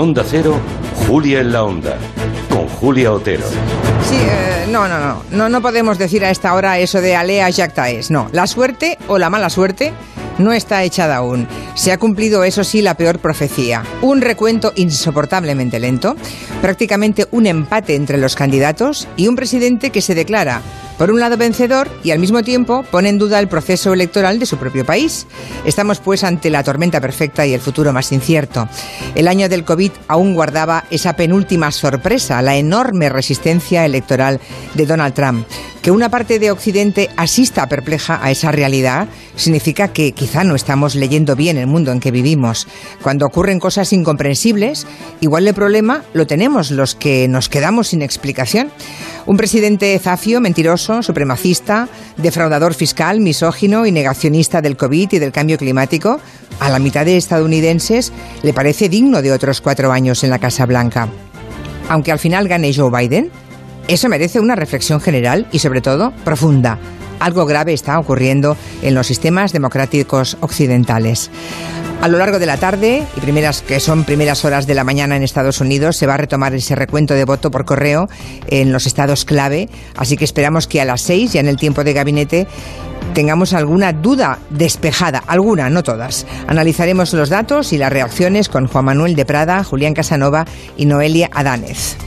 Onda Cero, Julia en la Onda, con Julia Otero. Sí, eh, no, no, no, no, no podemos decir a esta hora eso de alea jactaes, no. La suerte o la mala suerte no está echada aún. Se ha cumplido, eso sí, la peor profecía. Un recuento insoportablemente lento, prácticamente un empate entre los candidatos y un presidente que se declara por un lado vencedor y al mismo tiempo pone en duda el proceso electoral de su propio país. Estamos pues ante la tormenta perfecta y el futuro más incierto. El año del COVID aún guardaba esa penúltima sorpresa, la enorme resistencia electoral de Donald Trump. Que una parte de Occidente asista perpleja a esa realidad significa que quizá no estamos leyendo bien el mundo en que vivimos. Cuando ocurren cosas incomprensibles, igual el problema lo tenemos los que nos quedamos sin explicación. Un presidente zafio, mentiroso, supremacista, defraudador fiscal, misógino y negacionista del COVID y del cambio climático, a la mitad de estadounidenses le parece digno de otros cuatro años en la Casa Blanca. Aunque al final gane Joe Biden, eso merece una reflexión general y sobre todo profunda. Algo grave está ocurriendo en los sistemas democráticos occidentales. A lo largo de la tarde y primeras que son primeras horas de la mañana en Estados Unidos se va a retomar ese recuento de voto por correo en los estados clave, así que esperamos que a las seis, ya en el tiempo de gabinete, tengamos alguna duda despejada, alguna, no todas. Analizaremos los datos y las reacciones con Juan Manuel de Prada, Julián Casanova y Noelia Adánez.